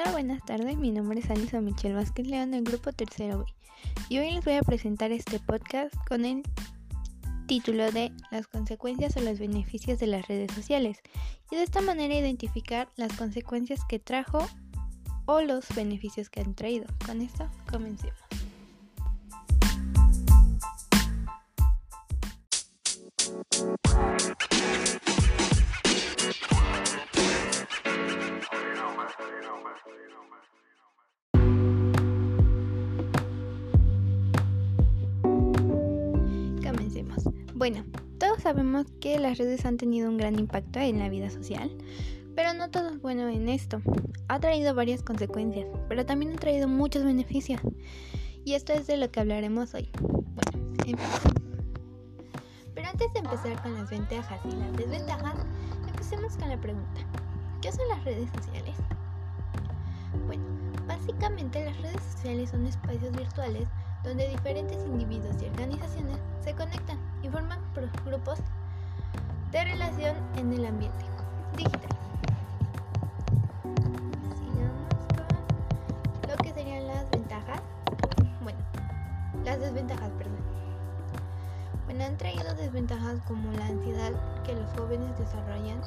Hola, buenas tardes. Mi nombre es Anisa Michelle Vázquez León del grupo Tercero B. Y hoy les voy a presentar este podcast con el título de Las consecuencias o los beneficios de las redes sociales. Y de esta manera identificar las consecuencias que trajo o los beneficios que han traído. Con esto comencemos. Bueno, todos sabemos que las redes han tenido un gran impacto en la vida social, pero no todo es bueno en esto. Ha traído varias consecuencias, pero también ha traído muchos beneficios. Y esto es de lo que hablaremos hoy. Bueno, empecemos. Pero antes de empezar con las ventajas y las desventajas, empecemos con la pregunta. ¿Qué son las redes sociales? Bueno, básicamente las redes sociales son espacios virtuales donde diferentes individuos y organizaciones se conectan y forman grupos de relación en el ambiente digital. Sigamos con lo que serían las ventajas. Bueno, las desventajas, perdón. Bueno, han traído desventajas como la ansiedad que los jóvenes desarrollan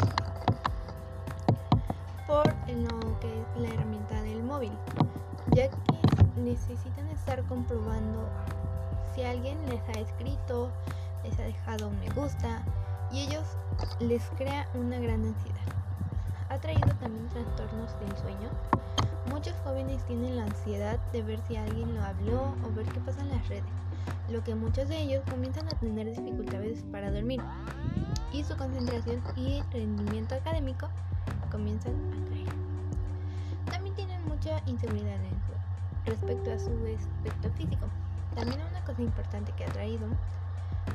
por lo que es la herramienta del móvil, necesitan estar comprobando si alguien les ha escrito, les ha dejado un me gusta y ellos les crea una gran ansiedad. Ha traído también trastornos del sueño. Muchos jóvenes tienen la ansiedad de ver si alguien lo habló o ver qué pasa en las redes, lo que muchos de ellos comienzan a tener dificultades para dormir y su concentración y rendimiento académico comienzan a caer. También tienen mucha inseguridad en su, respecto a su aspecto físico. También una cosa importante que ha traído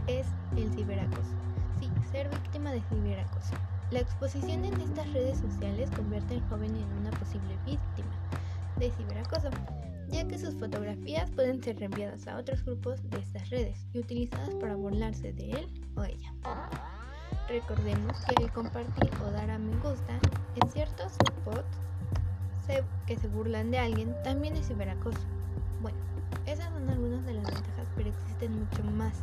es el ciberacoso. Sí, ser víctima de ciberacoso. La exposición en estas redes sociales convierte al joven en una posible víctima de ciberacoso, ya que sus fotografías pueden ser reenviadas a otros grupos de estas redes y utilizadas para burlarse de él o ella. Recordemos que el compartir o dar a me gusta en ciertos que se burlan de alguien también es ciberacoso. Bueno, esas son algunas de las ventajas, pero existen mucho más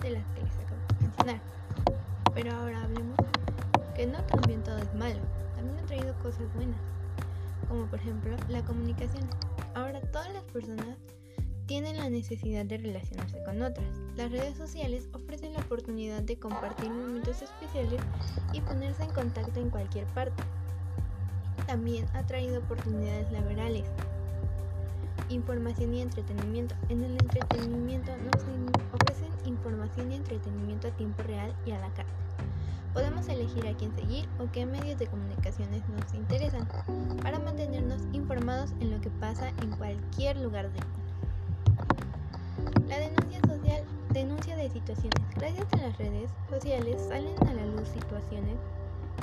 de las que les acabo de mencionar. Pero ahora hablemos que no también todo es malo, también han traído cosas buenas, como por ejemplo la comunicación. Ahora todas las personas tienen la necesidad de relacionarse con otras. Las redes sociales ofrecen la oportunidad de compartir momentos especiales y ponerse en contacto en cualquier parte. También ha traído oportunidades laborales, información y entretenimiento. En el entretenimiento nos ofrecen información y entretenimiento a tiempo real y a la carta. Podemos elegir a quién seguir o qué medios de comunicaciones nos interesan para mantenernos informados en lo que pasa en cualquier lugar del mundo. La denuncia social, denuncia de situaciones. Gracias a las redes sociales salen a la luz situaciones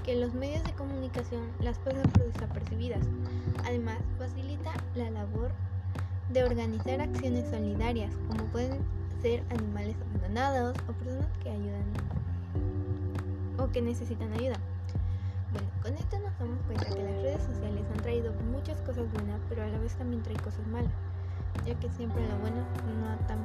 que los medios de comunicación las pasan por desapercibidas. Además, facilita la labor de organizar acciones solidarias, como pueden ser animales abandonados o personas que ayudan o que necesitan ayuda. Bueno, con esto nos damos cuenta que las redes sociales han traído muchas cosas buenas, pero a la vez también trae cosas malas ya que siempre lo bueno no tan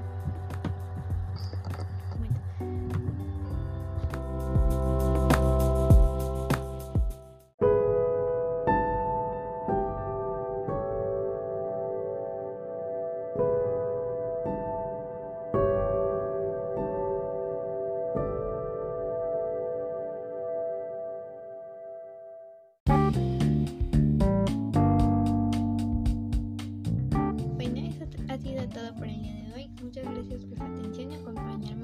tratada por el día de hoy. Muchas gracias por su atención y acompañarme.